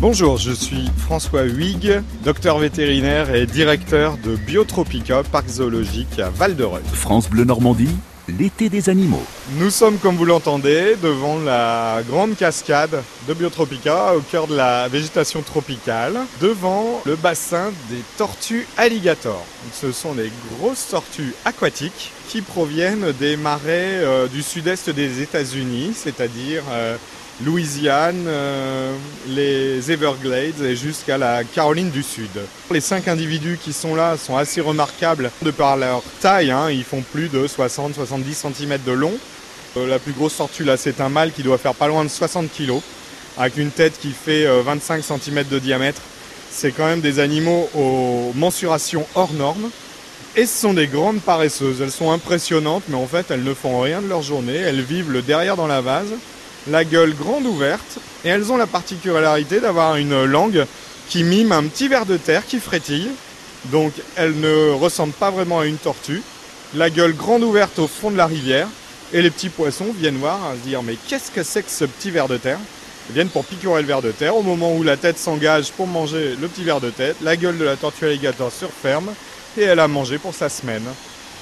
Bonjour, je suis François Huyghe, docteur vétérinaire et directeur de Biotropica, parc zoologique à Val-de-Reuil. France Bleu Normandie, l'été des animaux. Nous sommes, comme vous l'entendez, devant la grande cascade de Biotropica, au cœur de la végétation tropicale, devant le bassin des tortues alligators. Ce sont des grosses tortues aquatiques qui proviennent des marais euh, du sud-est des États-Unis, c'est-à-dire euh, Louisiane, euh, les Everglades et jusqu'à la Caroline du Sud. Les cinq individus qui sont là sont assez remarquables de par leur taille, hein. ils font plus de 60-70 cm de long. Euh, la plus grosse tortue là c'est un mâle qui doit faire pas loin de 60 kg, avec une tête qui fait 25 euh, cm de diamètre. C'est quand même des animaux aux mensurations hors normes. Et ce sont des grandes paresseuses, elles sont impressionnantes mais en fait elles ne font rien de leur journée, elles vivent le derrière dans la vase la gueule grande ouverte, et elles ont la particularité d'avoir une langue qui mime un petit ver de terre qui frétille. Donc elles ne ressemblent pas vraiment à une tortue. La gueule grande ouverte au fond de la rivière, et les petits poissons viennent voir, à se dire mais qu'est-ce que c'est que ce petit ver de terre? Ils viennent pour picorer le ver de terre. Au moment où la tête s'engage pour manger le petit ver de tête, la gueule de la tortue alligator se referme et elle a mangé pour sa semaine.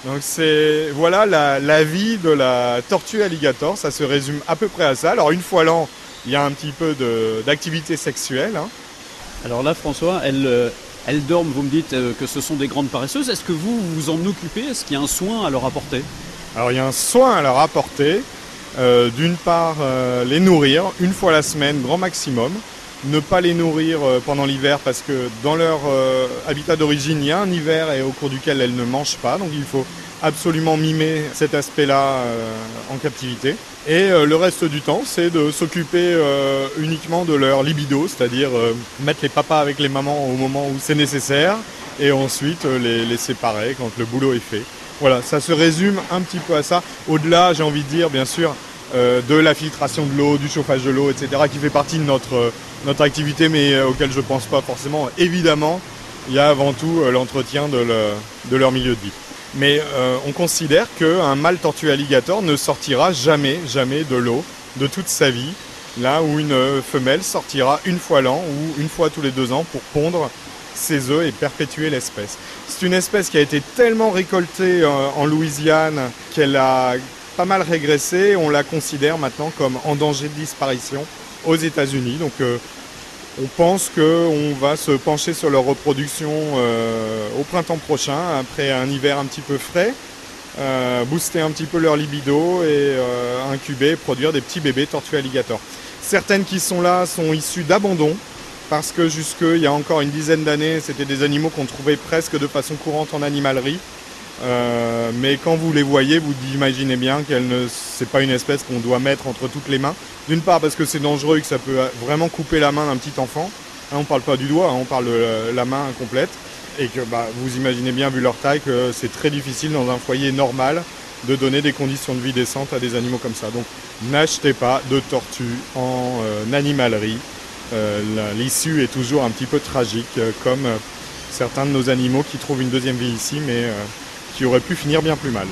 Donc c'est voilà la, vie de la tortue alligator, ça se résume à peu près à ça. Alors une fois l'an, il y a un petit peu d'activité sexuelle. Hein. Alors là François, elles, euh, elles dorment, vous me dites euh, que ce sont des grandes paresseuses. Est-ce que vous vous en occupez? Est-ce qu'il y a un soin à leur apporter? Alors il y a un soin à leur apporter. Euh, d'une part, les nourrir une fois la semaine, grand maximum ne pas les nourrir pendant l'hiver parce que dans leur habitat d'origine, il y a un hiver et au cours duquel elles ne mangent pas. Donc il faut absolument mimer cet aspect-là euh, en captivité. Et euh, le reste du temps, c'est de s'occuper euh, uniquement de leur libido, c'est-à-dire mettre les papas avec les mamans au moment où c'est nécessaire, et ensuite les, les séparer quand le boulot est fait. Voilà, ça se résume un petit peu à ça. Au-delà, j'ai envie de dire, bien sûr, de la filtration de l'eau, du chauffage de l'eau, etc., qui fait partie de notre, notre activité, mais auquel je ne pense pas forcément. Évidemment, il y a avant tout l'entretien de, de leur milieu de vie. Mais euh, on considère qu'un mâle tortue alligator ne sortira jamais, jamais de l'eau de toute sa vie, là où une femelle sortira une fois l'an ou une fois tous les deux ans pour pondre ses œufs et perpétuer l'espèce. C'est une espèce qui a été tellement récoltée euh, en Louisiane qu'elle a pas mal régressé. On la considère maintenant comme en danger de disparition aux États-Unis. Donc euh, on pense qu'on va se pencher sur leur reproduction euh, au printemps prochain, après un hiver un petit peu frais, euh, booster un petit peu leur libido et incuber, produire des petits bébés tortues alligators. Certaines qui sont là sont issues d'abandon, parce que jusque il y a encore une dizaine d'années, c'était des animaux qu'on trouvait presque de façon courante en animalerie. Euh, mais quand vous les voyez, vous imaginez bien qu'elle ne, c'est pas une espèce qu'on doit mettre entre toutes les mains. D'une part parce que c'est dangereux et que ça peut vraiment couper la main d'un petit enfant. Hein, on parle pas du doigt, hein, on parle de la main complète. Et que bah, vous imaginez bien, vu leur taille, que c'est très difficile dans un foyer normal de donner des conditions de vie décentes à des animaux comme ça. Donc n'achetez pas de tortues en euh, animalerie. Euh, l'issue est toujours un petit peu tragique, comme certains de nos animaux qui trouvent une deuxième vie ici, mais qui aurait pu finir bien plus mal.